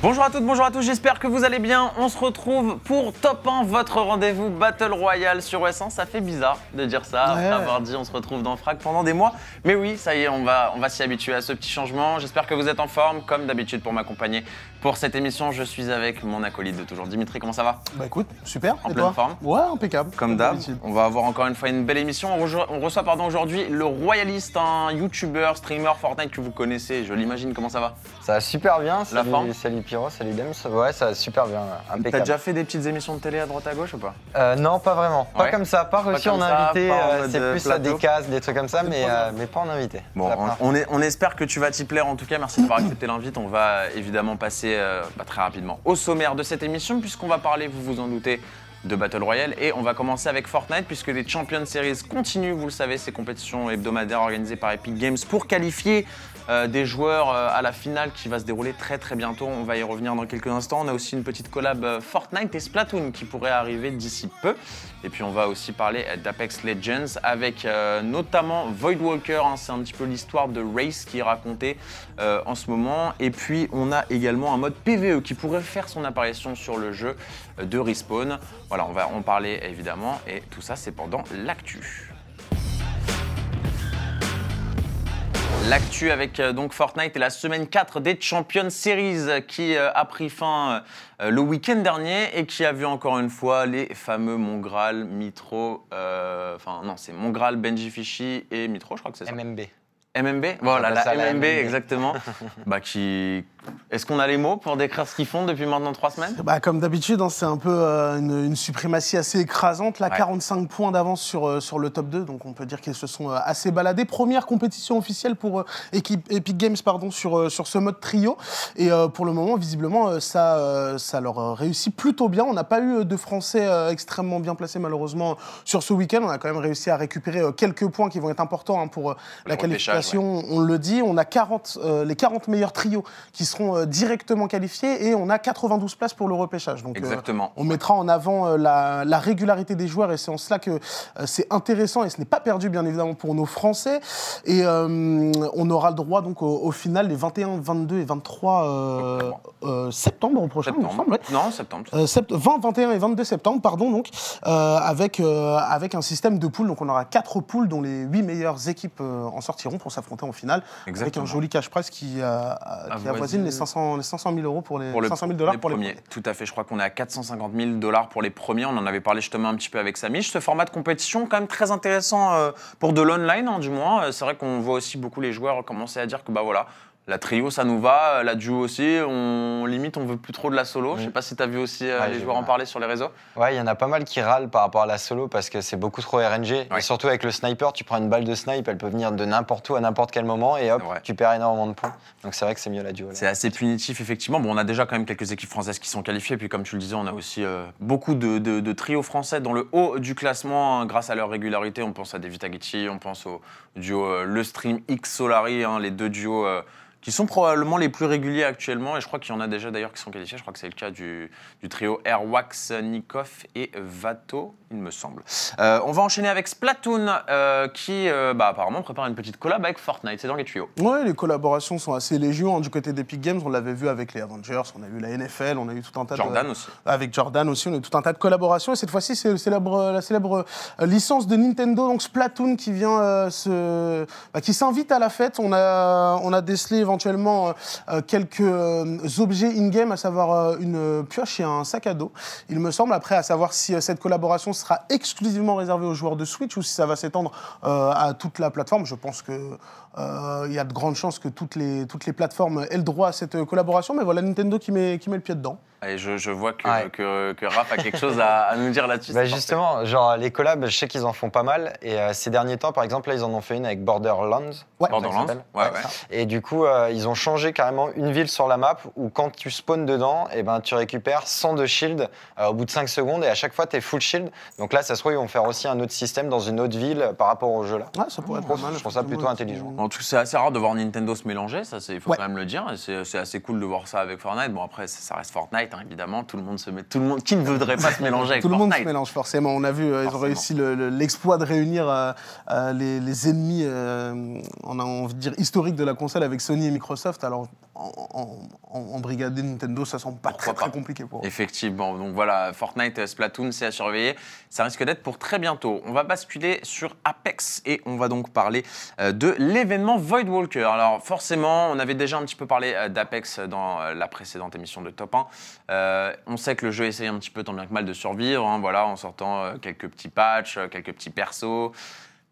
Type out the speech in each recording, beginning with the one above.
Bonjour à toutes, bonjour à tous, j'espère que vous allez bien. On se retrouve pour Top 1, votre rendez-vous Battle Royale sur S1. Ça fait bizarre de dire ça, après avoir dit on se retrouve dans Frag pendant des mois. Mais oui, ça y est, on va, on va s'y habituer à ce petit changement. J'espère que vous êtes en forme, comme d'habitude pour m'accompagner. Pour cette émission, je suis avec mon acolyte de toujours. Dimitri, comment ça va? Bah écoute, super. En Et pleine toi? forme Ouais, impeccable. Comme d'hab, d'habitude. on va avoir encore une fois une belle émission. On, reçoit pardon aujourd'hui le Royaliste, un YouTuber, streamer Fortnite que vous connaissez, je l'imagine. Comment ça va? Ça va super bien. La Salut, forme? salut Pyro, salut Dems. Ouais, ça va super bien. T'as Impeccable. déjà fait des petites émissions de télé à droite à gauche ou pas? Euh, non, pas vraiment. Pas Ouais. comme ça. Pas reçu comme en ça, invité. euh, c'est plus à des cases, des trucs comme ça, mais, euh, mais pas en invité. Bon, on, on est- on espère que tu vas t'y plaire. En tout cas, merci d'avoir accepté l'invite. On va évidemment passer euh, bah, très rapidement au sommaire de cette émission, puisqu'on va parler, vous vous en doutez, de Battle Royale. Et on va commencer avec Fortnite, puisque les Champions Series continuent, vous le savez, ces compétitions hebdomadaires organisées par Epic Games pour qualifier euh, des joueurs euh, à la finale qui va se dérouler très très bientôt. On va y revenir dans quelques instants. On a aussi une petite collab euh, Fortnite et Splatoon qui pourrait arriver d'ici peu. Et puis on va aussi parler d'Apex Legends avec notamment Void Walker. hein. c'est un petit peu l'histoire de Race qui est racontée en ce moment. Et puis on a également un mode PVE qui pourrait faire son apparition sur le jeu de Respawn. Voilà, on va en parler évidemment. Et tout ça, c'est pendant l'actu. L'actu avec euh, donc Fortnite et la semaine 4 des Champions Series qui euh, a pris fin euh, le week-end dernier et qui a vu encore une fois les fameux Mongral, Mitro, enfin non c'est Mongral, Benji Fishy et Mitro je crois que c'est ça. MMB. MMB Voilà, la ça la MMB, MMB. exactement. bah, qui... Est-ce qu'on a les mots pour décrire ce qu'ils font depuis maintenant trois semaines? Bah, comme d'habitude, hein, c'est un peu euh, une, une suprématie assez écrasante. Là, Ouais. 45 points d'avance sur, euh, sur le top 2, donc on peut dire qu'ils se sont euh, assez baladés. Première compétition officielle pour équipe, Epic Games pardon, sur, sur ce mode trio. Et pour le moment, visiblement, ça, ça leur réussit plutôt bien. On n'a pas eu de Français extrêmement bien placés, malheureusement, sur ce week-end. On a quand même réussi à récupérer quelques points qui vont être importants hein, pour Le la qualification. On le dit, on a 40, euh, les 40 meilleurs trios qui seront euh, directement qualifiés et on a 92 places pour le repêchage. Donc, euh, Exactement. on mettra en avant euh, la, la régularité des joueurs et c'est en cela que c'est intéressant et ce n'est pas perdu bien évidemment pour nos Français. Et on aura le droit donc au, au final les 21, 22 et 23 euh, euh, septembre prochain, il me Septembre. semble. ouais. Non, septembre. Euh, sept- 20, 21 et 22 septembre, pardon, donc, avec, avec un système de poules. Donc, on aura quatre poules dont les huit meilleures équipes en sortiront pour s'affronter en finale. Exactement. Avec un joli cash prize qui, euh, qui avoisine les 500, les 500 000 euros pour les, pour le, 500 000 dollars les pour les premiers. premiers. Tout à fait. Je crois qu'on est à 450 000 dollars pour les premiers. On en avait parlé justement un petit peu avec Samish. Ce format de compétition, quand même très intéressant euh, pour de l'online, hein, du moins. Euh, C'est vrai qu'on voit aussi beaucoup les joueurs commencer à dire que bah voilà. La trio, ça nous va. La duo aussi. On limite, on veut plus trop de la solo. Je sais pas si tu as vu aussi euh, Ouais, les joueurs en parler sur les réseaux. Ouais, il y en a pas mal qui râlent par rapport à la solo parce que c'est beaucoup trop RNG. Ouais. Et surtout avec le sniper, tu prends une balle de snipe, elle peut venir de n'importe où à n'importe quel moment et hop, tu perds énormément de points. Donc c'est vrai que c'est mieux la duo. C'est assez punitif, effectivement. Bon, on a déjà quand même quelques équipes françaises qui sont qualifiées. Puis, comme tu le disais, on a aussi euh, beaucoup de, de- de trios français dans le haut du classement hein, grâce à leur régularité. On pense à David Aguichi, on pense au duo euh, Le Stream X Solari, hein, les deux duos euh, qui sont probablement les plus réguliers actuellement. Et je crois qu'il y en a déjà d'ailleurs qui sont qualifiés. Je crois que c'est le cas du, du trio Airwax, Nikov et Vato, il me semble. Euh, on va enchaîner avec Splatoon euh, qui euh, bah, apparemment prépare une petite collab avec Fortnite. C'est dans les tuyaux. Ouais, les collaborations sont assez légion hein, du côté d'Epic Games. On l'avait vu avec les Avengers, on a vu la NFL, on a eu tout un tas de. Jordan aussi. Avec Jordan aussi, on a eu tout un tas de collaborations. Et cette fois-ci, c'est célèbre- la célèbre licence de Nintendo, donc Splatoon, qui vient se, bah, qui s'invite à la fête. On a, on a décelé éventuellement euh, euh, quelques euh, objets in-game, à savoir une pioche et un sac à dos. Il me semble, après, à savoir si cette collaboration sera exclusivement réservée aux joueurs de Switch ou si ça va s'étendre à toute la plateforme. Je pense que il y a de grandes chances que toutes les, toutes les plateformes aient le droit à cette collaboration. Mais voilà, Nintendo qui met, qui met le pied dedans. Et je, je vois que, Ouais. que, que Raph a quelque chose à, à nous dire là-dessus. Bah justement, genre les collabs, je sais qu'ils en font pas mal. Et euh, ces derniers temps, par exemple, là, ils en ont fait une avec Borderlands. Ouais. Borderlands. Ouais, ouais. Et du coup, euh, ils ont changé carrément une ville sur la map où quand tu spawns dedans, et ben, tu récupères 100 de shield euh, au bout de 5 secondes et à chaque fois, tu es full shield. Donc là, ça se trouve, ils vont faire aussi un autre système dans une autre ville par rapport au jeu là. Ouais, ça pourrait être Je pas trouve- mal. je trouve ça plutôt intelligent. En tout cas, c'est assez rare de voir Nintendo se mélanger, ça, c'est- il faut Ouais. quand même le dire. et C'est c'est assez cool de voir ça avec Fortnite. Bon, après, ça reste Fortnite, hein, évidemment. Tout le monde se met. Tout le monde. Qui ne voudrait pas se mélanger avec Tout le monde se mélange forcément. On a vu, euh, ils ont réussi le- le- l'exploit de réunir euh, euh, les, les ennemis, euh, on a envie de dire historiques de la console avec Sony et Microsoft. Alors en, en, en- brigader Nintendo, ça semble pas Pourquoi très, compliqué pour eux. Effectivement, donc voilà, Fortnite, euh, Splatoon, c'est à surveiller. Ça risque d'être pour très bientôt. On va basculer sur Apex et on va donc parler euh, de l'événement Void Walker. Alors forcément, on avait déjà un petit peu parlé euh, d'Apex dans la précédente émission de Top 1. Euh, on sait que le jeu essaye un petit peu tant bien que mal de survivre, hein, voilà, en sortant quelques petits patchs, quelques petits persos,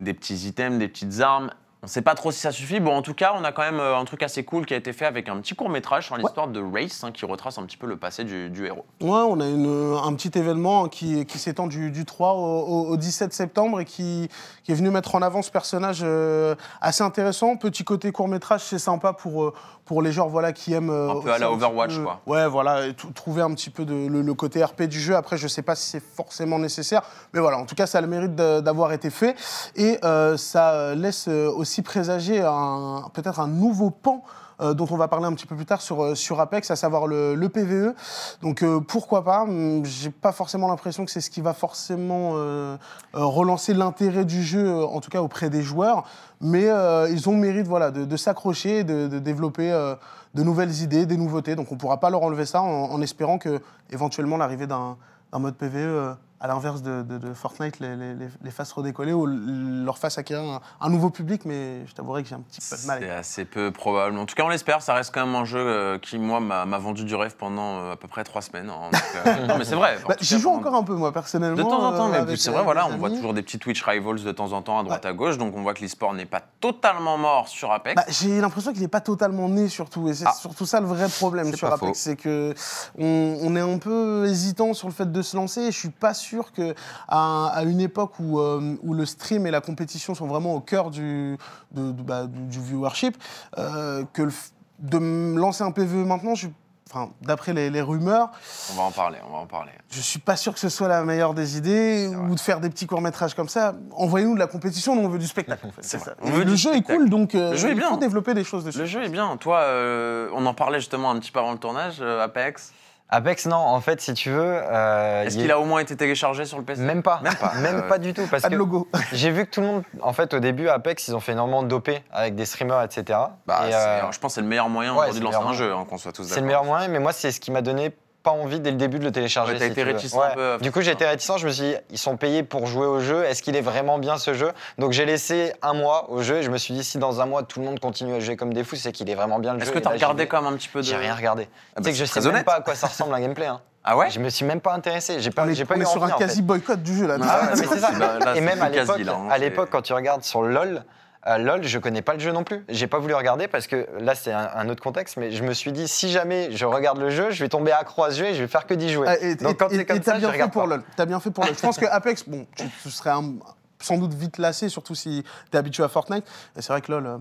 des petits items, des petites armes. On ne sait pas trop si ça suffit. Bon, en tout cas, on a quand même euh, un truc assez cool qui a été fait avec un petit court métrage sur l'histoire de Race, hein, qui retrace un petit peu le passé du, du héros. Ouais, on a une- un petit événement qui, qui s'étend du, du 3 au, au- au 17 septembre et qui, qui est venu mettre en avant ce personnage euh, assez intéressant. Petit côté court métrage, c'est sympa pour, euh, pour les gens voilà, qui aiment. euh, Un peu à aussi la Overwatch, peu- quoi. Ouais, voilà, trouver un petit peu de, le, le côté RP du jeu. Après, je sais pas si c'est forcément nécessaire, mais voilà, en tout cas, ça a le mérite d'avoir été fait. Et euh, ça laisse euh, aussi présager peut-être un nouveau pan. euh, dont on va parler un petit peu plus tard sur, euh, sur Apex, à savoir le, le PVE. Donc euh, pourquoi pas? Hum, J'ai pas forcément l'impression que c'est ce qui va forcément relancer l'intérêt du jeu, en tout cas auprès des joueurs. Mais ils ont mérite voilà, de, s'accrocher de, de développer de nouvelles idées, des nouveautés. Donc on pourra pas leur enlever ça en, en espérant que éventuellement l'arrivée d'un mode PVE, à l'inverse de, de- de Fortnite, les, les- les- fasse redécoller ou leur fasse acquérir un, un nouveau public. Mais je t'avouerai que j'ai un petit peu de mal. C'est assez peu probable. En tout cas, on l'espère. Ça reste quand même un jeu euh, qui, moi, m'a vendu du rêve pendant euh, à peu près trois semaines. hein. Donc, euh, non, mais c'est vrai. Bah, J'y joue pendant- encore un peu, moi, personnellement. De temps en temps, euh, mais c'est vrai, voilà, on voit toujours des petits Twitch Rivals de temps en temps à droite à gauche, donc on voit que l'e-sport n'est pas totalement mort sur Apex. Bah, j'ai l'impression qu'il n'est pas totalement né surtout, et c'est Ah. surtout ça le vrai problème C'est sur Apex, c'est que on, on est un peu hésitant sur le fait de se lancer. Et je suis pas sûr que à, à une époque où, euh, où le stream et la compétition sont vraiment au cœur du, de- de- bah, du, viewership, euh, que le de lancer un PVE maintenant, je, enfin, d'après les, les rumeurs, On va en parler, on va en parler. je suis pas sûr que ce soit la meilleure des idées, ou de faire des petits courts-métrages comme ça. Envoyez-nous de la compétition, nous on veut du spectacle. en fait, C'est c'est vrai. ça. On Et veut le jeu est cool, donc euh, Le jeu est il bien. faut développer des choses dessus. Le jeu est bien. Toi, euh, on en parlait justement un petit peu avant le tournage, euh, Apex. Apex, non, en fait, si tu veux. euh, Est-ce qu'il a au moins été téléchargé sur le PC Même pas. Même pas. Même Euh, pas du tout. Parce Pas de que logo. j'ai vu que tout le monde. En fait, au début, Apex, ils ont fait énormément de dopé avec des streamers, etc. Bah, Et, euh, alors, je pense que c'est le meilleur moyen ouais, aujourd'hui c'est de le lancer un meilleur jeu, hein, qu'on soit tous d'accord. C'est le meilleur moyen, mais moi, c'est ce qui m'a donné pas envie dès le début de le télécharger. Ouais, t'as si été tu veux. réticent un peu, Du coup, j'ai été réticent. Je me suis dit, ils sont payés pour jouer au jeu. Est-ce qu'il est vraiment bien ce jeu? Donc, j'ai laissé un mois au jeu et je me suis dit, si dans un mois tout le monde continue à jouer comme des fous, c'est qu'il est vraiment bien le Est-ce jeu. que Et t'as regardé quand même un petit peu de. J'ai rien regardé. Ah bah, tu sais que je c'est sais même pas à quoi ça ressemble un gameplay. hein. Ah ouais Je me suis même pas intéressé. J'ai On pas, est, j'ai pas on eu est sur envie, un en fait. quasi boycott du jeu là. Ah Ah ouais, ouais, mais c'est ça. Bah, là, et c'est même à l'époque, hein, à c'est- l'époque, quand tu regardes sur LoL, euh, LoL, je connais pas le jeu non plus. J'ai pas voulu regarder parce que là, c'est un, un autre contexte. Mais je me suis dit, si jamais je regarde le jeu, je vais tomber accro à ce jeu et je vais faire que d'y jouer. Ah, et Donc quand et- c'est comme et t'as ça, je bien fait pour pas. LoL. T'as bien fait pour LoL. Je pense que Apex, bon, tu, tu serais un- sans doute vite lassé, surtout si t'es habitué à Fortnite. Et c'est vrai que LoL, euh,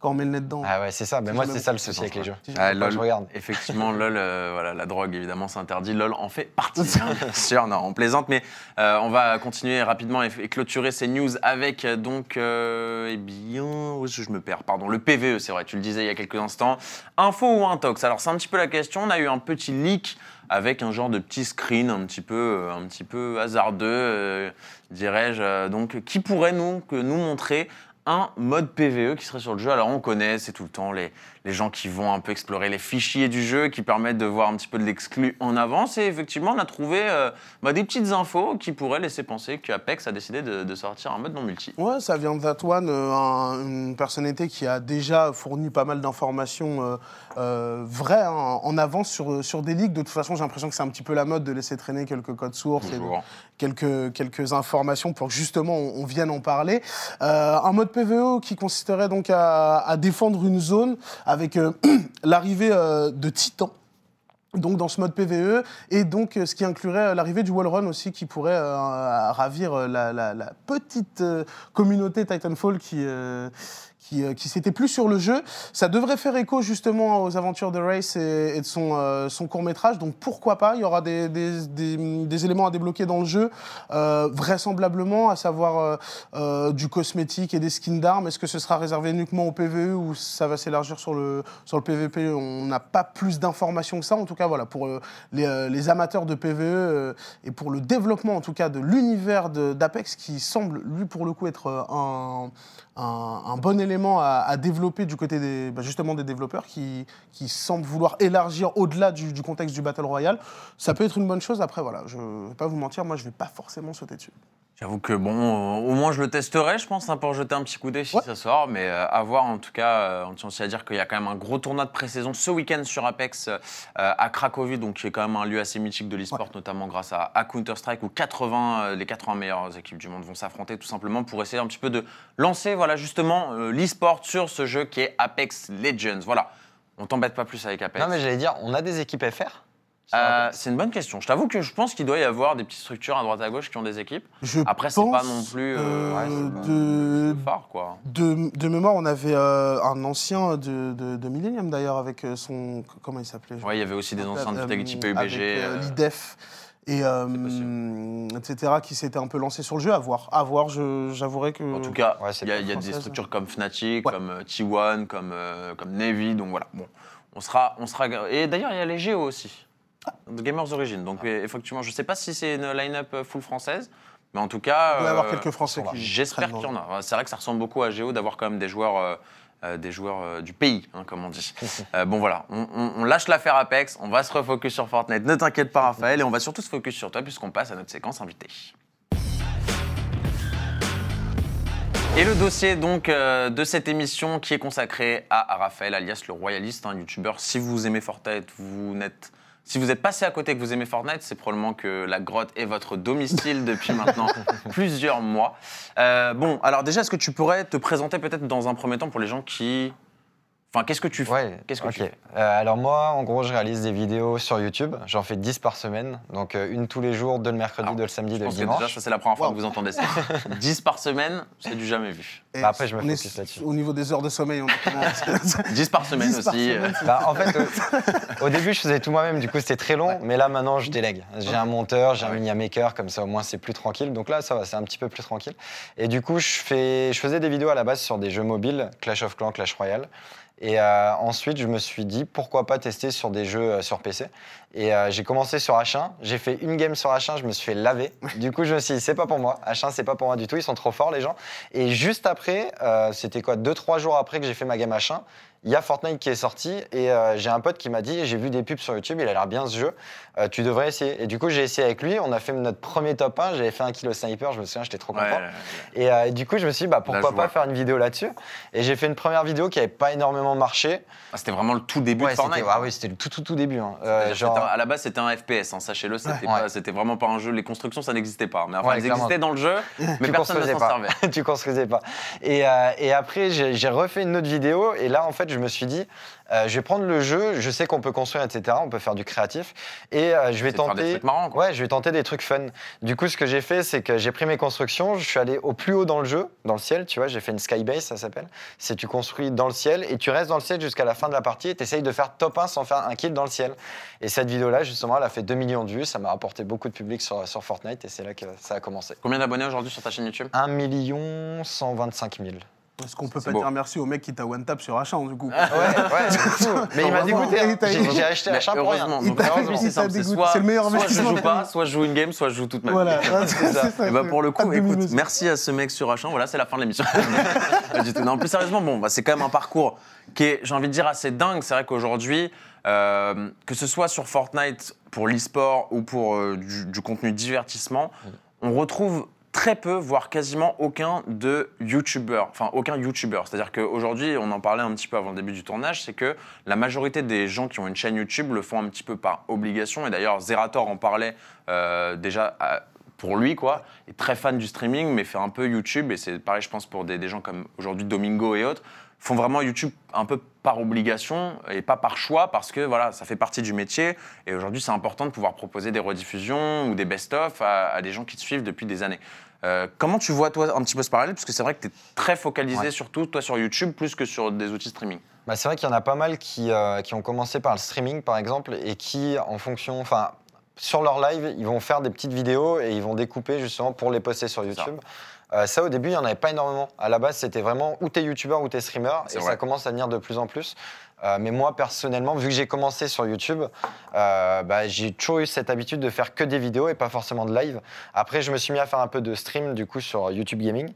quand on met le nez dedans. Ah ouais, c'est ça. Mais moi, c'est ça le souci avec les jeux. Ah, LOL, je regarde. effectivement, LOL, euh, voilà, la drogue, évidemment, c'est interdit. LOL en fait partie, bien sûr, non, on plaisante, mais euh, on va continuer rapidement et, et clôturer ces news avec, euh, donc, euh, eh bien, où est-ce que je me perds, pardon, le PVE, c'est vrai, tu le disais il y a quelques instants. Info ou intox? Alors, c'est un petit peu la question, on a eu un petit leak avec un genre de petit screen un petit peu, un petit peu hasardeux, euh, dirais-je, donc, qui pourrait nous, que nous montrer un mode PVE qui serait sur le jeu. Alors on connaît, c'est tout le temps les, les gens qui vont un peu explorer les fichiers du jeu, qui permettent de voir un petit peu de l'exclu en avance. Et effectivement, on a trouvé euh, bah, des petites infos qui pourraient laisser penser qu'Apex a décidé de, de sortir un mode non multi. Ouais, ça vient One, euh, un- une personnalité qui a déjà fourni pas mal d'informations euh, euh, vraies hein, en avance sur, sur des leaks. De toute façon, j'ai l'impression que c'est un petit peu la mode de laisser traîner quelques codes sources et quelques, quelques informations pour que justement on, on vienne en parler. Un mode PVE qui consisterait donc à, défendre une zone avec euh, l'arrivée euh, de titans. donc dans ce mode PVE, et donc euh, ce qui inclurait l'arrivée du wallrun aussi, qui pourrait ravir la, la- petite communauté Titanfall qui, qui, euh, qui s'était plus sur le jeu. Ça devrait faire écho justement aux aventures de Race et, de son, euh, son court métrage, donc pourquoi pas, il y aura des, des- éléments à débloquer dans le jeu, euh, vraisemblablement, à savoir du cosmétique et des skins d'armes. Est-ce que ce sera réservé uniquement au PVE ou ça va s'élargir sur le, sur le PVP On n'a pas plus d'informations que ça. En tout cas, voilà, pour les, amateurs de PVE et pour le développement, en tout cas, de l'univers d'Apex, qui semble, lui, pour le coup, être un, un, bon élément à, développer du côté des, bah, justement des développeurs qui, qui semblent vouloir élargir au-delà du, du contexte du Battle Royale. Ça peut être une bonne chose. Après, voilà, je ne vais pas vous mentir, moi, je ne vais pas forcément sauter dessus. J'avoue que bon, euh, au moins je le testerai, je pense, hein, pour jeter un petit coup d'œil si Ouais. ça sort. Mais euh, à voir, en tout cas, euh, on tient aussi à dire qu'il y a quand même un gros tournoi de pré-saison ce week-end sur Apex euh, à Cracovie, donc qui est quand même un lieu assez mythique de l'e-sport, notamment grâce à, à Counter-Strike, où 80, euh, les 80 meilleures équipes du monde vont s'affronter tout simplement pour essayer un petit peu de lancer, voilà, justement, l'e-sport sur ce jeu qui est Apex Legends. Voilà, on t'embête pas plus avec Apex. Non, mais j'allais dire, on a des équipes FR Euh, c'est une bonne question. Je t'avoue que je pense qu'il doit y avoir des petites structures à droite à gauche qui ont des équipes. Je Après, c'est pas non plus euh, euh, ouais, de, phare, quoi. de, de mémoire, on avait euh, un ancien de, de, de Millennium d'ailleurs avec son. Comment il s'appelait? Ouais, il y avait aussi des anciens du type PUBG. Avec euh, euh, l'IDEF. Et euh, etc., qui s'étaient un peu lancés sur le jeu. À voir. À voir, je- j'avouerai que. En tout cas, Ouais, il y a, y des structures comme Fnatic, Ouais. comme euh, T1, comme, euh, comme Navy. Donc voilà, bon, on sera, on sera. Et d'ailleurs, il y a les Géo aussi, de Gamers Origin. Donc euh, effectivement, je sais pas si c'est une line-up full française, mais en tout cas, Il doit y avoir euh, quelques Français qui. J'espère qu'il y en a. C'est vrai que ça ressemble beaucoup à Géo d'avoir quand même des joueurs, euh, euh, des joueurs euh, du pays, hein, comme on dit. Euh, bon voilà, on, on- on lâche l'affaire Apex, on va se refocus sur Fortnite. Ne t'inquiète pas Raphaël, et on va surtout se focus sur toi puisqu'on passe à notre séquence invitée. Et le dossier donc euh, de cette émission qui est consacré à Raphaël alias le royaliste, un youtubeur. Si vous aimez Fortnite, vous n'êtes si vous êtes passé à côté et que vous aimez Fortnite, c'est probablement que la grotte est votre domicile depuis maintenant plusieurs mois. Euh, bon, alors déjà, est-ce que tu pourrais te présenter peut-être dans un premier temps pour les gens qui... Enfin, qu'est-ce que tu fais Ouais, Qu'est-ce que tu fais Euh, alors moi, en gros, je réalise des vidéos sur YouTube. J'en fais 10 par semaine. Donc euh, une tous les jours, deux le mercredi, Alors, deux le samedi, deux le dimanche. déjà, ça, c'est la première fois Wow. que vous entendez ça. 10 par semaine, c'est du jamais vu. Bah, après, je me focus là-dessus. Au niveau des heures de sommeil, on est comment 10 par semaine 10 par aussi. semaine, c'est- Bah, en fait, euh, au début, je faisais tout moi-même, du coup, c'était très long, mais là, maintenant, je délègue. J'ai un monteur, j'ai Ah un ouais. mini maker, comme ça, au moins, c'est plus tranquille. Donc là, ça va, c'est un petit peu plus tranquille. Et du coup, je, fais, je faisais des vidéos à la base sur des jeux mobiles, Clash of Clans, Clash Royale. Et euh, ensuite, je me suis dit, pourquoi pas tester sur des jeux euh, sur PC. Et euh, j'ai commencé sur H1, j'ai fait une game sur H1, je me suis fait laver. Du coup, je me suis dit, c'est pas pour moi. H1, c'est pas pour moi du tout, ils sont trop forts, les gens. Et juste après, euh, c'était quoi, deux, trois jours après que j'ai fait ma game H1, il y a Fortnite qui est sorti et euh, j'ai un pote qui m'a dit j'ai vu des pubs sur YouTube, il a l'air bien ce jeu, euh, tu devrais essayer. Et du coup j'ai essayé avec lui, on a fait notre premier top 1, j'avais fait un kill au sniper, je me souviens, j'étais trop Ouais, content. Et, euh, et du coup je me suis dit bah, pourquoi pas faire une vidéo là-dessus. Et j'ai fait une première vidéo qui n'avait pas énormément marché. Ah, c'était vraiment le tout début Ouais, de Fortnite. ah oui, c'était le tout tout tout début. hein. Genre- un- à la base, c'était un FPS, hein, sachez-le, c'était Ouais. vraiment pas un jeu. Les constructions, ça n'existait pas. Mais enfin, elles clairement. existaient dans le jeu, mais tu personne ne construisais s'en pas. servait. tu construisais pas. Et, et après, j'ai refait une autre vidéo. Et là, en fait, je me suis dit, euh, je vais prendre le jeu. Je sais qu'on peut construire, etc. On peut faire du créatif. Et euh, je vais tenter. des trucs marrants, quoi. Ouais, je vais tenter des trucs fun. Du coup, ce que j'ai fait, c'est que j'ai pris mes constructions. Je suis allé au plus haut dans le jeu, dans le ciel. Tu vois, j'ai fait une skybase, ça s'appelle. C'est tu construis dans le ciel et tu restes dans le ciel jusqu'à la fin de la partie. Et tu essayes de faire top 1 sans faire un kill dans le ciel. Et cette vidéo-là, justement, elle a fait 2 millions de vues. Ça m'a rapporté beaucoup de public sur, sur Fortnite. Et c'est là que ça a commencé. Combien d'abonnés aujourd'hui sur ta chaîne YouTube? 1 million 125 000. Est-ce qu'on peut pas beau. dire merci au mec qui t'a one tap sur H1 du coup Ouais, ouais, du coup. Mais il m'a dégoûté. hein. J'ai acheté H1 pour rien. c'est le meilleur soit je investissement joue pas, soit je joue une game, soit je joue toute ma Voilà, vie. c'est ça. Et bah pour le coup, écoute, merci à ce mec sur H1. Voilà, c'est la fin de l'émission. Non, plus sérieusement, bon, bah, c'est quand même un parcours qui est, j'ai envie de dire, assez dingue. C'est vrai qu'aujourd'hui, euh, que ce soit sur Fortnite pour l'e-sport ou pour euh, du, du contenu divertissement, on retrouve très peu, voire quasiment aucun de youtubeur, enfin aucun youtubeur. C'est-à-dire qu'aujourd'hui, on en parlait un petit peu avant le début du tournage, c'est que la majorité des gens qui ont une chaîne YouTube le font un petit peu par obligation. Et d'ailleurs, Zerator en parlait euh, déjà à- pour lui, quoi. Il est très fan du streaming, mais fait un peu YouTube. Et c'est pareil, je pense, pour des gens comme aujourd'hui Domingo et autres. font vraiment YouTube un peu par obligation et pas par choix parce que voilà, ça fait partie du métier. Et aujourd'hui, c'est important de pouvoir proposer des rediffusions ou des best-of à, à des gens qui te suivent depuis des années. Euh, comment tu vois, toi, un petit peu ce parallèle? Parce que c'est vrai que tu es très focalisé, Ouais. surtout, toi, sur YouTube, plus que sur des outils streaming. Bah, c'est vrai qu'il y en a pas mal qui, euh, qui ont commencé par le streaming, par exemple, et qui, en fonction, enfin, sur leur live, ils vont faire des petites vidéos et ils vont découper justement pour les poster sur. YouTube. Euh, ça, au début, il n'y en avait pas énormément. À la base, c'était vraiment ou t'es youtubeur ou t'es streamer, et vrai. ça commence à venir de plus en plus. Euh, mais moi, personnellement, vu que j'ai commencé sur YouTube, euh, bah, j'ai toujours eu cette habitude de faire que des vidéos et pas forcément de live. Après, je me suis mis à faire un peu de stream, du coup, sur YouTube Gaming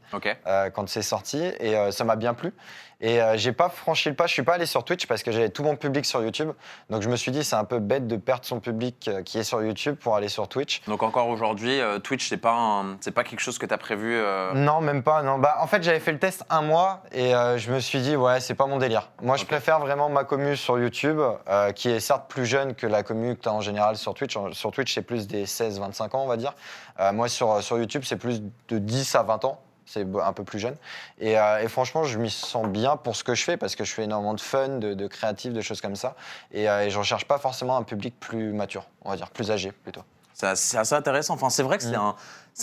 euh, quand c'est sorti et ça m'a bien plu. Et euh, j'ai pas franchi le pas, je suis pas allé sur Twitch parce que j'avais tout mon public sur YouTube. Donc je me suis dit c'est un peu bête de perdre son public euh, qui est sur YouTube pour aller sur Twitch. Donc encore aujourd'hui, euh, Twitch, c'est pas, un- c'est pas quelque chose que tu as prévu euh, Non, même pas. Non. Bah, en fait, j'avais fait le test un mois et euh, je me suis dit, ouais, c'est pas mon délire. Moi, je préfère vraiment ma commu sur YouTube, euh, qui est certes plus jeune que la commu que tu as en général sur Twitch. En- Sur Twitch, c'est plus des 16-25 ans, on va dire. Euh, moi, sur, sur YouTube, c'est plus de 10 à 20 ans. C'est un peu plus jeune. Et, euh, et franchement, je m'y sens bien pour ce que je fais, parce que je fais énormément de fun, de, de créatif, de choses comme ça. Et, euh, et je recherche pas forcément un public plus mature, on va dire, plus âgé plutôt. C'est assez, intéressant. Enfin, c'est vrai que c'est Mm.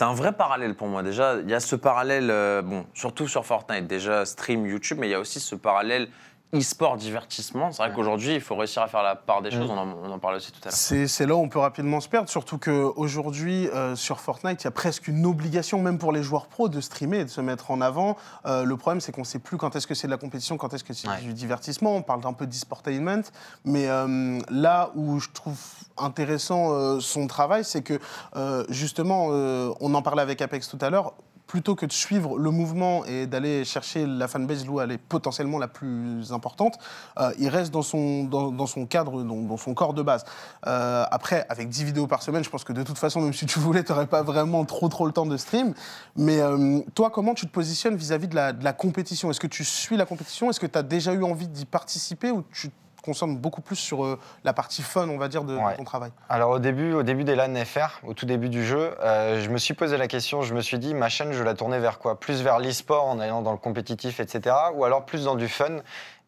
un, un vrai parallèle pour moi. Déjà, il y a ce parallèle, euh, bon, surtout sur Fortnite, déjà stream YouTube, mais il y a aussi ce parallèle e-sport divertissement. C'est vrai Ouais. qu'aujourd'hui, il faut réussir à faire la part des choses. On en, on en parlait aussi tout à l'heure. C'est c'est là où on peut rapidement se perdre, surtout qu'aujourd'hui, euh, sur Fortnite, il y a presque une obligation, même pour les joueurs pros, de streamer et de se mettre en avant. Euh, le problème, c'est qu'on ne sait plus quand est-ce que c'est de la compétition, quand est-ce que c'est Ouais. du divertissement. On parle d'un peu d'e-sportainment. Mais euh, là où je trouve intéressant euh, son travail, c'est que, euh, justement, euh, on en parlait avec Apex tout à l'heure, plutôt que de suivre le mouvement et d'aller chercher la fanbase où elle est potentiellement la plus importante, euh, il reste dans son, dans, son cadre, dans, son corps de base. Euh, après, avec 10 vidéos par semaine, je pense que de toute façon, même si tu voulais, tu n'aurais pas vraiment trop, trop le temps de stream. Mais euh, toi, comment tu te positionnes vis-à-vis de la, compétition? Est-ce que tu suis la compétition? Est-ce que tu as déjà eu envie d'y participer concentres beaucoup plus sur euh, la partie fun, on va dire, de, ton travail Alors au début, au début des LAN FR, au tout début du jeu, euh, je me suis posé la question, je me suis dit, ma chaîne, je la tourner vers quoi? Plus vers l'e-sport en allant dans le compétitif, etc. Ou alors plus dans du fun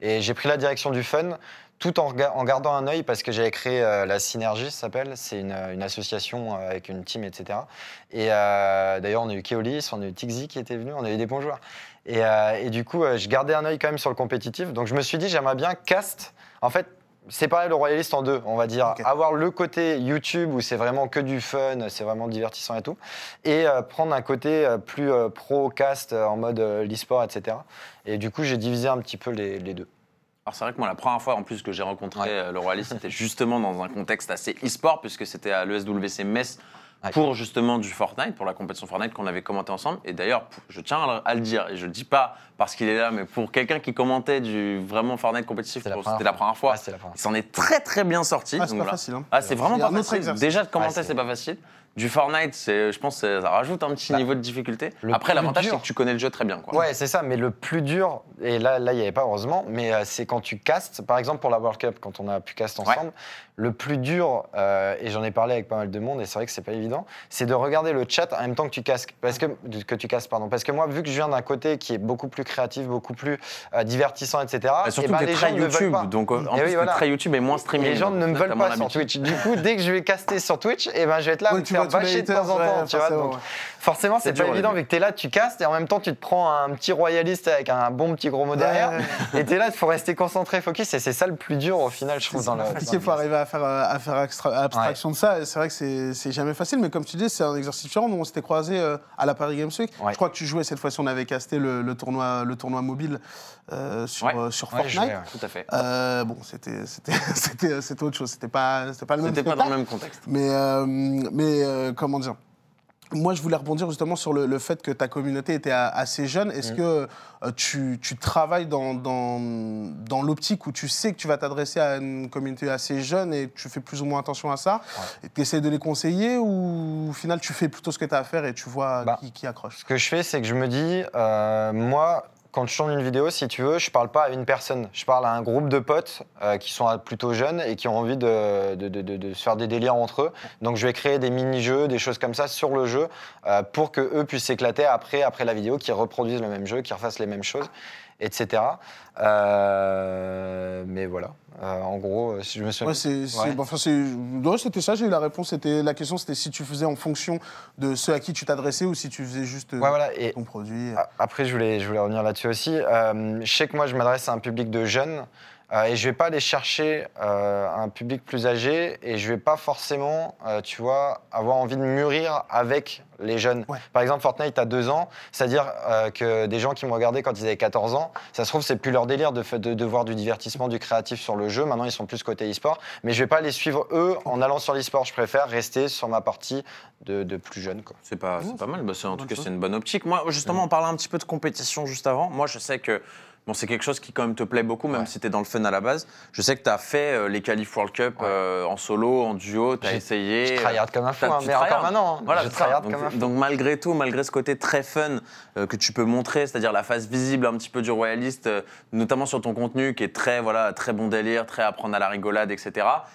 Et j'ai pris la direction du fun, tout en, gardant un œil, parce que j'avais créé euh, la Synergie, ça s'appelle. C'est une, une association avec une team, etc. Et d'ailleurs, on a eu Keolis, on a eu Tixi qui était venu, on a eu des bons joueurs. Et, euh, et du coup, euh, je gardais un œil quand même sur le compétitif. Donc je me suis dit, j'aimerais bien cast. En fait, séparer le royaliste en deux, on va dire. Avoir le côté YouTube où c'est vraiment que du fun, c'est vraiment divertissant et tout, et euh, prendre un côté euh, plus euh, pro-cast euh, en mode euh, l'e-sport, etc. Et du coup, j'ai divisé un petit peu les, les deux. Alors c'est vrai que moi, la première fois en plus que j'ai rencontré Ouais. le Royaliste, c'était justement dans un contexte assez e-sport, puisque c'était à l'ESWC Metz Pour justement du Fortnite, pour la compétition Fortnite qu'on avait commenté ensemble. Et d'ailleurs, je tiens à le, dire, et je le dis pas parce qu'il est là, mais pour quelqu'un qui commentait du vraiment Fortnite compétitif, la c'était la fois. première fois, Ah, c'était la première il s'en est très très bien sorti. Ah, c'est pas voilà. facile. hein. Ah, c'est vraiment pas facile. Déjà de commenter, c'est c'est- pas facile. Du Fortnite, c'est, je pense, que ça rajoute un petit Bah, niveau de difficulté. le Après, l'avantage, c'est que tu connais le jeu très bien. Quoi. Ouais, c'est ça, mais le plus dur, et là, là, il n'y avait pas heureusement, mais euh, c'est quand tu castes, par exemple pour la World Cup, quand on a pu cast ensemble, le plus dur, euh, et j'en ai parlé avec pas mal de monde, et c'est vrai que c'est pas évident, c'est de regarder le chat en même temps que tu casques, parce que, que tu castes, pardon, parce que moi, vu que je viens d'un côté qui est beaucoup plus créatif, beaucoup plus euh, divertissant, etc. Et surtout eh ben, que les très gens ne veulent YouTube, pas. donc en Eh plus, oui, voilà. très YouTube et moins streaming. Les gens ne me veulent pas sur. Twitch. Du coup, dès que je vais caster sur Twitch, eh ben, je vais être là faire bâcher de temps en ouais, temps. tu vois, forcément, donc ouais. forcément, C'est pas évident vu que tu es là, tu castes et en même temps, tu te prends un petit royaliste avec un bon petit gros mot derrière. Ouais. Et tu es là, il faut rester concentré, focus. Et c'est ça le plus dur au final, je trouve, dans le. Il faut arriver à faire, euh, à faire abstraction de ça. C'est vrai que c'est jamais facile, mais comme tu dis, c'est un exercice différent. Nous, on s'était croisés euh, à la Paris Games Week. Ouais. Je crois que tu jouais cette fois-ci, on avait casté le, tournoi, le tournoi mobile euh, sur, Ouais. sur Ouais, Fortnite. ouais. Tout à fait. Bon, c'était autre chose. C'était pas, pas le même C'était pas dans le même contexte. Mais, mais euh, comment dire moi, je voulais rebondir justement sur le, le fait que ta communauté était a- assez jeune. Est-ce Mm. que euh, tu, tu travailles dans, dans, dans l'optique où tu sais que tu vas t'adresser à une communauté assez jeune et tu fais plus ou moins attention à ça Et tu essaies de les conseiller ou au final tu fais plutôt ce que tu as à faire et tu vois Bah, qui, qui accroche? Ce que je fais, c'est que je me dis, euh, moi, quand je tourne une vidéo, si tu veux, je parle pas à une personne. Je parle à un groupe de potes euh, qui sont plutôt jeunes et qui ont envie de se faire des délires entre eux. Donc je vais créer des mini-jeux, des choses comme ça sur le jeu euh, pour que eux puissent s'éclater après, après la vidéo, qu'ils reproduisent le même jeu, qu'ils refassent les mêmes choses. Etc. Euh, mais voilà. Euh, en gros, si je me souviens. Ouais, bon, enfin, c'était ça, j'ai eu la réponse. C'était, la question, c'était si tu faisais en fonction de ceux à qui tu t'adressais ou si tu faisais juste euh, Ouais, voilà. Et ton produit. après, je voulais, je voulais revenir là-dessus aussi. Euh, je sais que moi, je m'adresse à un public de jeunes. Euh, et je vais pas aller chercher euh, un public plus âgé et je vais pas forcément, euh, tu vois, avoir envie de mûrir avec les jeunes. Ouais. Par exemple, Fortnite a deux ans, c'est-à-dire euh, que des gens qui m'ont regardé quand ils avaient 14 ans, ça se trouve, c'est plus leur délire de, de, de voir du divertissement, du créatif sur le jeu. Maintenant, ils sont plus côté e-sport. Mais je vais pas les suivre eux en allant sur l'e-sport. Je préfère rester sur ma partie de, de plus jeune. C'est pas, pas mal. Bah, en tout cas, c'est une bonne optique. Moi, justement, on parlait un petit peu de compétition juste avant. Moi, je sais que bon, c'est quelque chose qui, quand même, te plaît beaucoup, même Ouais. si tu es dans le fun à la base. Je sais que tu as fait euh, les qualifs World Cup Ouais. euh, en solo, en duo, tu as essayé. Je tryhard comme un fou, hein, mais encore maintenant. hein. Voilà, je tryhard donc, comme un fou. donc, malgré tout, malgré ce côté très fun euh, que tu peux montrer, c'est-à-dire la face visible un petit peu du royaliste, euh, notamment sur ton contenu qui est très voilà très bon délire, très à prendre à la rigolade, etc.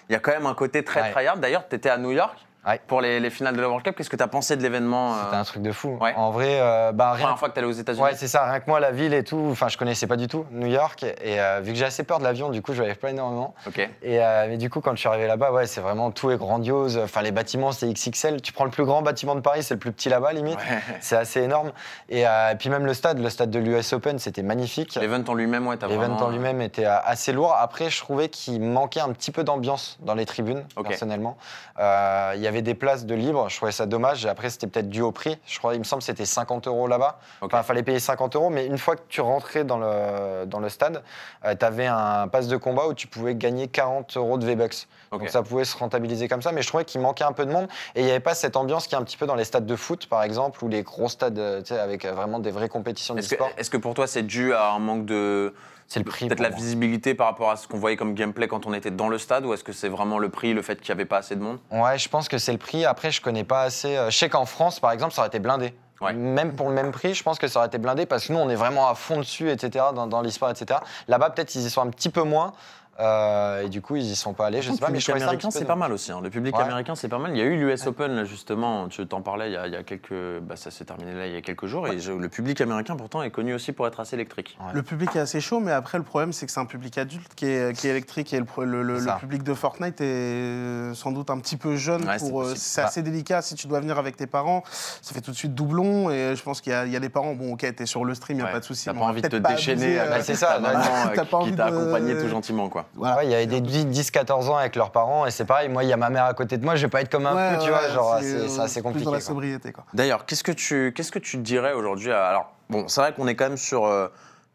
Il y a quand même un côté très Ouais. tryhard. D'ailleurs, tu étais à New York Ouais. pour les, les finales de la World Cup. Qu'est-ce que tu as pensé de l'événement euh, C'était un truc de fou. Ouais. En vrai, euh, bah, rien. Première fois que tu allé aux États-Unis Ouais, c'est ça. Rien que moi, la ville et tout, enfin, je connaissais pas du tout New York. Et euh, vu que j'ai assez peur de l'avion, du coup, je voyais pas énormément. Ok. Et mais du coup, quand je suis arrivé là-bas, ouais, c'est vraiment tout est grandiose. Enfin, les bâtiments, c'est XXL. Tu prends le plus grand bâtiment de Paris, c'est le plus petit là-bas, limite. C'est assez énorme. Et, puis même le stade, le stade de l'US Open, c'était magnifique. L'event en lui-même, ouais, t'as L'event en lui-même était assez lourd. Après, je trouvais qu'il manquait un petit peu d'ambiance dans les tribunes, personnellement. Euh, y avait des places de libre, je trouvais ça dommage. Après, c'était peut-être dû au prix. Je crois, il me semble que c'était 50 euros là-bas. Enfin, il fallait payer 50 euros, mais une fois que tu rentrais dans le, dans le stade, tu avais un pass de combat où tu pouvais gagner 40 euros de V-Bucks. Donc ça pouvait se rentabiliser comme ça, mais je trouvais qu'il manquait un peu de monde et il n'y avait pas cette ambiance qui est un petit peu dans les stades de foot, par exemple, ou les gros stades euh, avec euh, vraiment des vraies compétitions que, d'e-sport. est-ce que pour toi, c'est dû à un manque de... C'est le prix. Peut-être la moi. visibilité par rapport à ce qu'on voyait comme gameplay quand on était dans le stade ou est-ce que c'est vraiment le prix, le fait qu'il n'y avait pas assez de monde? Ouais, je pense que c'est le prix. Après, je connais pas assez. euh, Je sais qu'en France, par exemple, ça aurait été blindé. Ouais. Même pour le même prix, je pense que ça aurait été blindé parce que nous, on est vraiment à fond dessus, etc., dans, dans l'e-sport, etc. Là-bas, peut-être, ils y sont un petit peu moins. Euh, et du coup, ils y sont pas allés. Je sais pas, le mais je américain, c'est pas mal aussi. hein. Le public Ouais. américain, c'est pas mal. Il y a eu l'US Open, là, justement, tu t'en parlais il y, a, il y a quelques. Bah, ça s'est terminé là il y a quelques jours. Et je- le public américain, pourtant, est connu aussi pour être assez électrique. Ouais. Le public est assez chaud, mais après, le problème, c'est que c'est un public adulte qui est, qui est électrique et le, public de Fortnite est sans doute un petit peu jeune. Pour, euh, c'est Bah. assez délicat. Si tu dois venir avec tes parents, ça fait tout de suite doublon. Et je pense qu'il y, a- il y a des parents, bon, ok, t'es sur le stream, il n'y a Ouais. pas de souci. T'as pas envie de te déchaîner euh, Bah, c'est ça, bah, t'as euh, pas qui envie t'a de- accompagné tout gentiment. Quoi. Voilà. Ouais, il y avait des 10-14 ans avec leurs parents et c'est pareil, moi il y a ma mère à côté de moi, je vais pas être comme un Ouais, fou, tu ouais, vois, genre c'est, c'est c'est assez plus compliqué. dans la quoi. sobriété, quoi. D'ailleurs, qu'est-ce que tu qu'est-ce que tu dirais aujourd'hui à- Alors, bon, c'est vrai qu'on est quand même sur euh,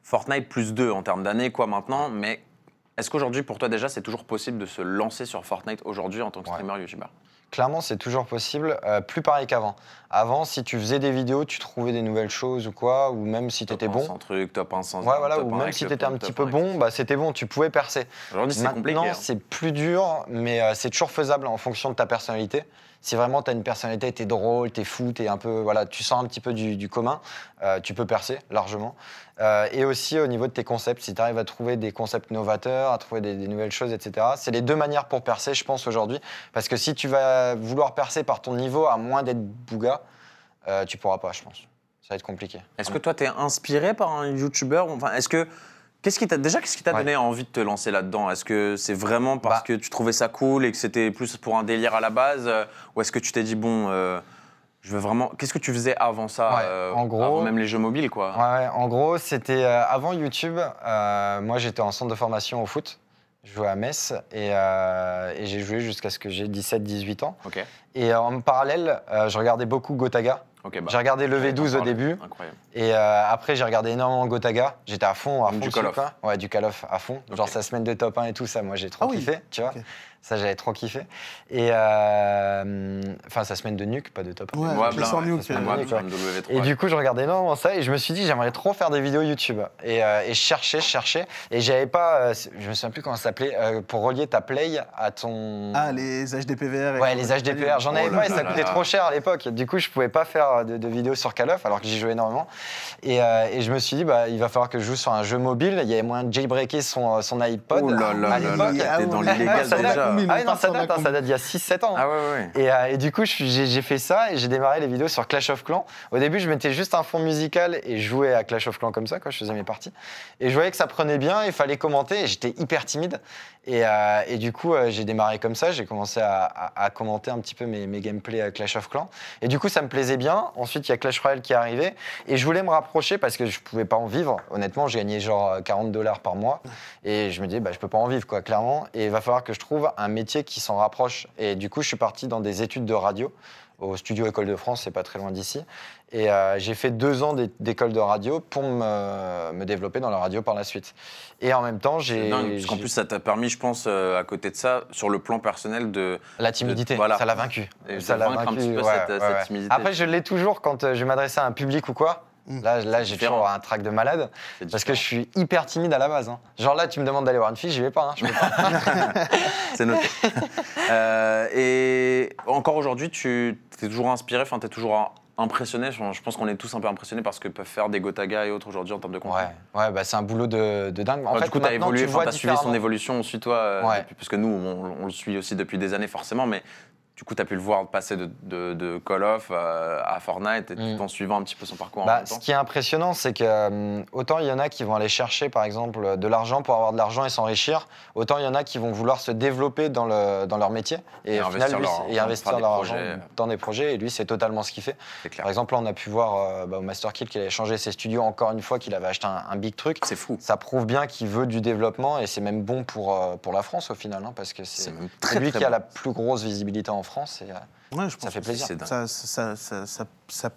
Fortnite plus 2 en termes d'années, quoi, maintenant, mais est-ce qu'aujourd'hui, pour toi, déjà, c'est toujours possible de se lancer sur Fortnite aujourd'hui en tant que Ouais. streamer youtubeur Clairement, c'est toujours possible, euh, plus pareil qu'avant. Avant, si tu faisais des vidéos, tu trouvais des nouvelles choses ou quoi, ou même si tu étais un bon. sans truc, top 1 sans Ouais, voilà, ou un même si tu étais un petit peu un bon, bah, c'était bon, tu pouvais percer. Aujourd'hui, c'est compliqué. Maintenant, hein. c'est plus dur, mais euh, c'est toujours faisable en fonction de ta personnalité. Si vraiment tu as une personnalité, tu es drôle, tu es fou, t'es un peu, voilà, tu sors un petit peu du, du commun, euh, tu peux percer largement. Et aussi au niveau de tes concepts, si tu arrives à trouver des concepts novateurs, à trouver des, des nouvelles choses, etc. C'est les deux manières pour percer, je pense, aujourd'hui. Parce que si tu vas vouloir percer par ton niveau, à moins d'être bouga, euh, tu pourras pas, je pense. Ça va être compliqué. Est-ce que toi, tu es inspiré par un youtubeur Enfin, est-ce que. Qu'est-ce qui t'a déjà qu'est-ce qui t'a Ouais. donné envie de te lancer là-dedans? Est-ce que c'est vraiment parce Bah. que tu trouvais ça cool et que c'était plus pour un délire à la base euh, ou est-ce que tu t'es dit bon euh, je veux vraiment qu'est-ce que tu faisais avant ça Ouais, euh, en gros- avant même les jeux mobiles quoi? Ouais, ouais, en gros, c'était avant YouTube. moi, j'étais en centre de formation au foot. Je jouais à Metz et, euh, et j'ai joué jusqu'à ce que j'ai 17-18 ans. Et en parallèle, euh, je regardais beaucoup Gotaga. Bah. j'ai regardé le j'allais t'en V12 au début Incroyable. et euh, après j'ai regardé énormément Gotaga. J'étais à fond, à fond du Call of. Ouais, du Call of à fond. Genre sa semaine de top 1 et tout ça, moi j'ai trop Ah oui. kiffé, tu vois. Ça j'avais trop kiffé. Et euh, enfin sa semaine de nuke, pas de top 1. Ouais, Ouais, sens ouais, mieux ça que- se fait Ouais, moi, tu vois. MW3, Et du coup, je regardais énormément ça et je me suis dit, j'aimerais trop faire des vidéos YouTube. Et, euh, et je cherchais, je cherchais. Et j'avais pas, euh, je me souviens plus comment ça s'appelait, euh, pour relier ta play à ton. Ah, les HDPVR. et- Ouais, les HDPR. J'en avais Oh pas et ça coûtait là. trop cher à l'époque. Du coup, je pouvais pas faire de, de vidéos sur Call of, alors que j'y jouais énormément. Et, euh, et je me suis dit, bah, il va falloir que je joue sur un jeu mobile. Il y avait moyen de jailbreaker son, son iPod. Oh là là à là l'époque. Ah dans ouais. l'illégal date déjà. Ah oui, non, ça date, hein, ça date d'il y a 6-7 ans. Ah ouais, ouais. Et, euh, et du coup, j'ai fait ça et j'ai démarré les vidéos sur Clash of Clans. Au début, je mettais juste un fond musical et je jouais à Clash of Clans comme ça, quand je faisais mes parties. Et je voyais que ça prenait bien, il fallait commenter et j'étais hyper timide. Et, euh, et du coup, euh, j'ai démarré comme ça, j'ai commencé à, à- à commenter un petit peu mes, mes gameplays à Clash of Clans. Et du coup, ça me plaisait bien. Ensuite, il y a Clash Royale qui est arrivé et je voulais me rapprocher parce que je pouvais pas en vivre. Honnêtement, je gagnais genre 40 dollars par mois et je me disais, bah, je peux pas en vivre, quoi, clairement. Et il va falloir que je trouve un métier qui s'en rapproche. Et du coup, je suis parti dans des études de radio au studio École de France, c'est pas très loin d'ici. Et euh, j'ai fait deux ans d'é- d'école de radio pour me, me développer dans la radio par la suite. Et en même temps, j'ai parce qu'en plus, ça t'a permis, je pense, euh, à côté de ça, sur le plan personnel, de. la timidité, Voilà. ça l'a vaincu. Et ça l'a un vaincu. petit peu ouais, cette- ouais, cette ouais. timidité. Après, je l'ai toujours quand euh, je m'adresser à un public ou quoi. Mm. Là, là j'ai toujours un trac de malade parce que je suis hyper timide à la base. hein. Genre là, tu me demandes d'aller voir une fille, j'y vais pas. hein, je peux pas. C'est noté. Euh, et encore aujourd'hui, tu es toujours inspiré, enfin, tu es toujours impressionné. Je pense qu'on est tous un peu impressionnés par ce que peuvent faire des Gotaga et autres aujourd'hui en termes de contenu. ouais, ouais bah, c'est un boulot de, de dingue. En fait, du coup, tu as évolué, tu t'as suivi son évolution, on suit toi, euh, Ouais. depuis- parce que nous, on, on le suit aussi depuis des années forcément, mais du coup, tu as pu le voir passer de, de- de Call of euh, à Fortnite, et Mm. tout en suivant un petit peu son parcours Bah, ce qui est impressionnant, c'est que euh, autant il y en a qui vont aller chercher, par exemple, de l'argent pour avoir de l'argent et s'enrichir, autant il y en a qui vont vouloir se développer dans, le, dans leur métier et, Et au investir final, lui, leur argent et investir projets. dans des projets. Et lui, c'est totalement ce qu'il fait. Par exemple, là, on a pu voir euh, bah, au Master Kit qu'il avait changé ses studios encore une fois, qu'il avait acheté un, un big truc. C'est fou. Ça prouve bien qu'il veut du développement et c'est même bon pour, euh, pour la France au final, hein, parce que C'est lui très qui a la plus grosse visibilité en France. Et, euh, Ouais, je pense Ça fait que plaisir. Ça, ça, ça, ça, ça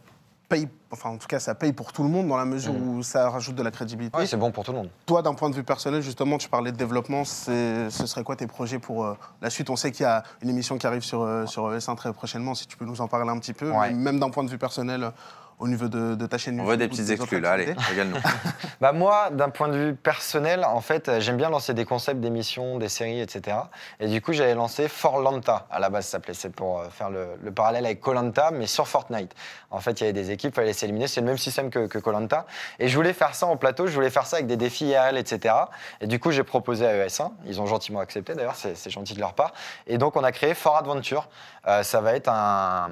paye, enfin en tout cas ça paye pour tout le monde dans la mesure Mm. où ça rajoute de la crédibilité. oui, c'est bon pour tout le monde. Toi, d'un point de vue personnel, justement, tu parlais de développement. c'est- Ce serait quoi tes projets pour euh, la suite? On sait qu'il y a une émission qui arrive sur, euh, sur ES1 très prochainement. Si tu peux nous en parler un petit peu, Ouais. mais même d'un point de vue personnel, euh, au niveau de, de ta chaîne On YouTube. veut des petites exclus là, allez, régale-nous. Bah moi, d'un point de vue personnel, en fait, euh, j'aime bien lancer des concepts d'émissions, des séries, etc. Et du coup, j'avais lancé Forlanta. À la base, ça s'appelait. C'est pour euh, faire le, le parallèle avec Colanta, mais sur Fortnite. En fait, il y avait des équipes, il fallait s'éliminer. C'est le même système que Colanta. Et je voulais faire ça en plateau. Je voulais faire ça avec des défis IRL, etc. Et du coup, j'ai proposé à ES1. Ils ont gentiment accepté. D'ailleurs, c'est c'est gentil de leur part. Et donc, on a créé For Adventure. Euh, ça va être un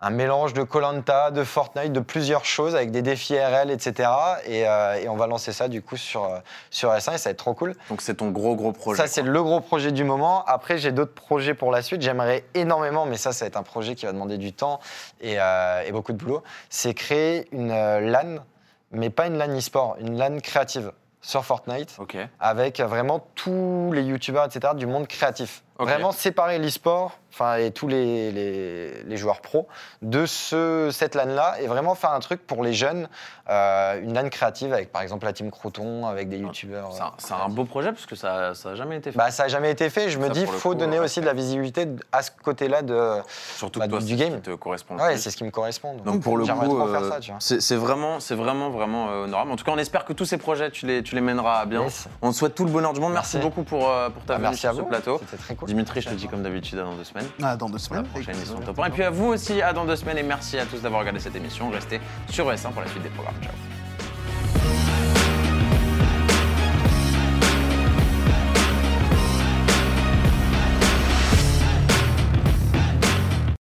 un mélange de Colanta, de Fortnite, de plusieurs choses avec des défis RL, etc. Et, euh, et on va lancer ça du coup sur, euh, sur S1 et ça va être trop cool. Donc c'est ton gros gros projet. Ça, c'est le gros projet du moment. Après, j'ai d'autres projets pour la suite. J'aimerais énormément, mais ça, ça va être un projet qui va demander du temps et, euh, et beaucoup de boulot. C'est créer une euh, LAN, mais pas une LAN e-sport, une LAN créative sur Fortnite avec vraiment tous les youtubeurs, etc., du monde créatif. Ok. Vraiment séparer l'e-sport enfin, et tous les, les- les joueurs pros de ce, cette LAN-là et vraiment faire un truc pour les jeunes, euh, une LAN créative avec par exemple la team Crouton, avec des youtubeurs. C'est un, c'est un beau projet parce que ça n'a jamais été fait. Bah, ça n'a jamais été fait. Je me Ça, dis, faut coup, donner ouais. aussi de la visibilité à ce côté-là de. Surtout bah, que toi, du game. qui te correspond. Ouais, c'est ce qui me correspond. Donc pour le coup, euh, ça, c'est vraiment, vraiment, vraiment euh, honorable. En tout cas, on espère que tous ces projets, tu les, tu les mèneras à bien. Yes. On te souhaite tout le bonheur du monde. Merci, Merci. beaucoup pour, euh, pour ta Bah, venue sur ce plateau. C'était très cool. Dimitri, je te dis comme d'habitude à dans deux semaines. Ah, dans deux Pour la semaines. prochaine émission. Top 1. Et puis à vous aussi, à dans deux semaines. Et merci à tous d'avoir regardé cette émission. Restez sur S1 pour la suite des programmes. Ciao.